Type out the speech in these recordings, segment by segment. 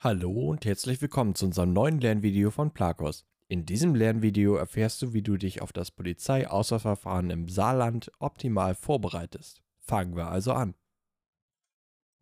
Hallo und herzlich willkommen zu unserem neuen Lernvideo von Plakos. In diesem Lernvideo erfährst du, wie du dich auf das Polizeiauswahlverfahren im Saarland optimal vorbereitest. Fangen wir also an.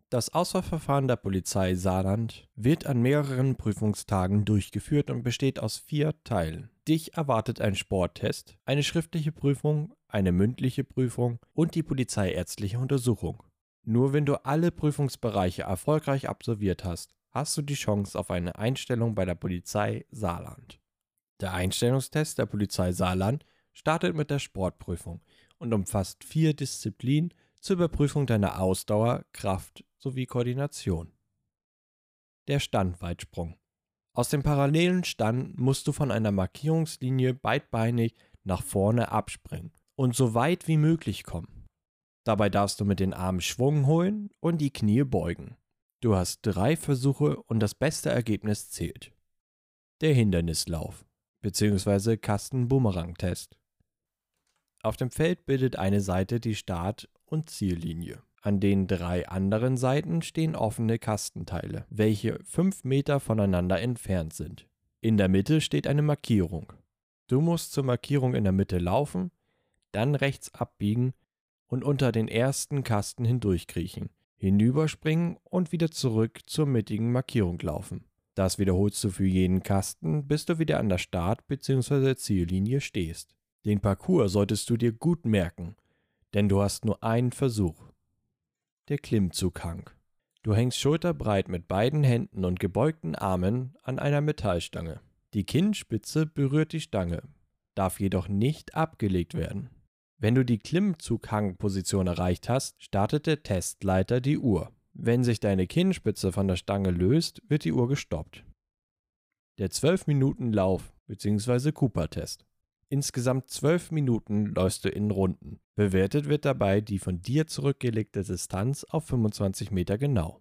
Das Auswahlverfahren der Polizei Saarland wird an mehreren Prüfungstagen durchgeführt und besteht aus vier Teilen. Dich erwartet ein Sporttest, eine schriftliche Prüfung, eine mündliche Prüfung und die polizeiärztliche Untersuchung. Nur wenn du alle Prüfungsbereiche erfolgreich absolviert hast, hast du die Chance auf eine Einstellung bei der Polizei Saarland. Der Einstellungstest der Polizei Saarland startet mit der Sportprüfung und umfasst vier Disziplinen zur Überprüfung deiner Ausdauer, Kraft sowie Koordination. Der Standweitsprung. Aus dem parallelen Stand musst du von einer Markierungslinie beidbeinig nach vorne abspringen und so weit wie möglich kommen. Dabei darfst du mit den Armen Schwung holen und die Knie beugen. Du hast drei Versuche und das beste Ergebnis zählt. Der Hindernislauf bzw. Kasten-Bumerang-Test. Auf dem Feld bildet eine Seite die Start- und Ziellinie. An den drei anderen Seiten stehen offene Kastenteile, welche fünf Meter voneinander entfernt sind. In der Mitte steht eine Markierung. Du musst zur Markierung in der Mitte laufen, dann rechts abbiegen und unter den ersten Kasten hindurchkriechen hinüberspringen und wieder zurück zur mittigen Markierung laufen. Das wiederholst du für jeden Kasten, bis du wieder an der Start- bzw. Ziellinie stehst. Den Parcours solltest du dir gut merken, denn du hast nur einen Versuch. Der Klimmzughang. Du hängst schulterbreit mit beiden Händen und gebeugten Armen an einer Metallstange. Die Kinnspitze berührt die Stange, darf jedoch nicht abgelegt werden. Wenn du die Klimmzughangposition erreicht hast, startet der Testleiter die Uhr. Wenn sich deine Kinnspitze von der Stange löst, wird die Uhr gestoppt. Der 12-Minuten-Lauf bzw. Cooper-Test. Insgesamt 12 Minuten läufst du in Runden. Bewertet wird dabei die von dir zurückgelegte Distanz auf 25 Meter genau.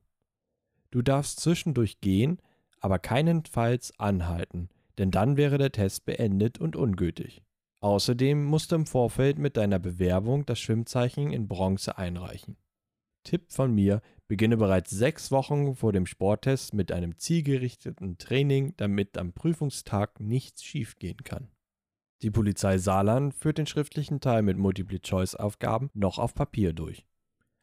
Du darfst zwischendurch gehen, aber keinenfalls anhalten, denn dann wäre der Test beendet und ungültig. Außerdem musst du im Vorfeld mit deiner Bewerbung das Schwimmzeichen in Bronze einreichen. Tipp von mir, beginne bereits sechs Wochen vor dem Sporttest mit einem zielgerichteten Training, damit am Prüfungstag nichts schiefgehen kann. Die Polizei Saarland führt den schriftlichen Teil mit Multiple-Choice-Aufgaben noch auf Papier durch.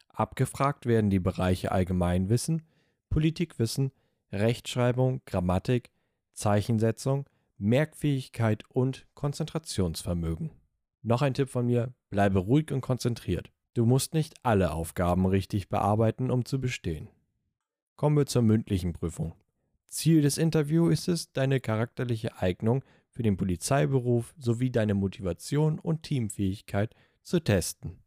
Abgefragt werden die Bereiche Allgemeinwissen, Politikwissen, Rechtschreibung, Grammatik, Zeichensetzung, Merkfähigkeit und Konzentrationsvermögen. Noch ein Tipp von mir, bleibe ruhig und konzentriert. Du musst nicht alle Aufgaben richtig bearbeiten, um zu bestehen. Kommen wir zur mündlichen Prüfung. Ziel des Interviews ist es, deine charakterliche Eignung für den Polizeiberuf sowie deine Motivation und Teamfähigkeit zu testen.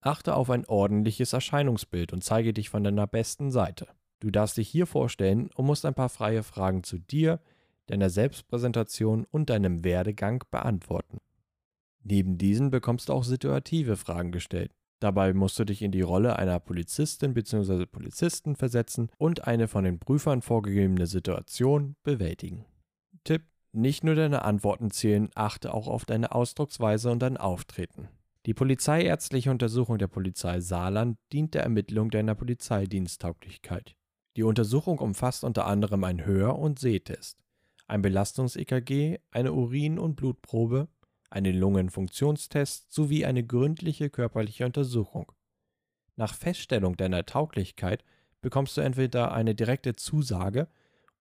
Achte auf ein ordentliches Erscheinungsbild und zeige dich von deiner besten Seite. Du darfst dich hier vorstellen und musst ein paar freie Fragen zu dir, deiner Selbstpräsentation und deinem Werdegang beantworten. Neben diesen bekommst du auch situative Fragen gestellt. Dabei musst du dich in die Rolle einer Polizistin bzw. Polizisten versetzen und eine von den Prüfern vorgegebene Situation bewältigen. Tipp: Nicht nur deine Antworten zählen, achte auch auf deine Ausdrucksweise und dein Auftreten. Die polizeiärztliche Untersuchung der Polizei Saarland dient der Ermittlung deiner Polizeidiensttauglichkeit. Die Untersuchung umfasst unter anderem einen Hör- und Sehtest ein Belastungs-EKG, eine Urin- und Blutprobe, einen Lungenfunktionstest sowie eine gründliche körperliche Untersuchung. Nach Feststellung deiner Tauglichkeit bekommst du entweder eine direkte Zusage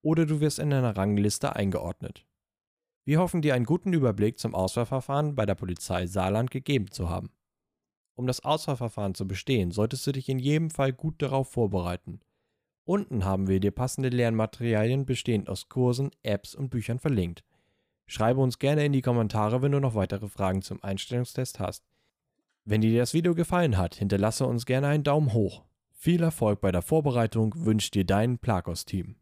oder du wirst in einer Rangliste eingeordnet. Wir hoffen dir einen guten Überblick zum Auswahlverfahren bei der Polizei Saarland gegeben zu haben. Um das Auswahlverfahren zu bestehen, solltest du dich in jedem Fall gut darauf vorbereiten. Unten haben wir dir passende Lernmaterialien bestehend aus Kursen, Apps und Büchern verlinkt. Schreibe uns gerne in die Kommentare, wenn du noch weitere Fragen zum Einstellungstest hast. Wenn dir das Video gefallen hat, hinterlasse uns gerne einen Daumen hoch. Viel Erfolg bei der Vorbereitung wünscht dir dein Plakos-Team.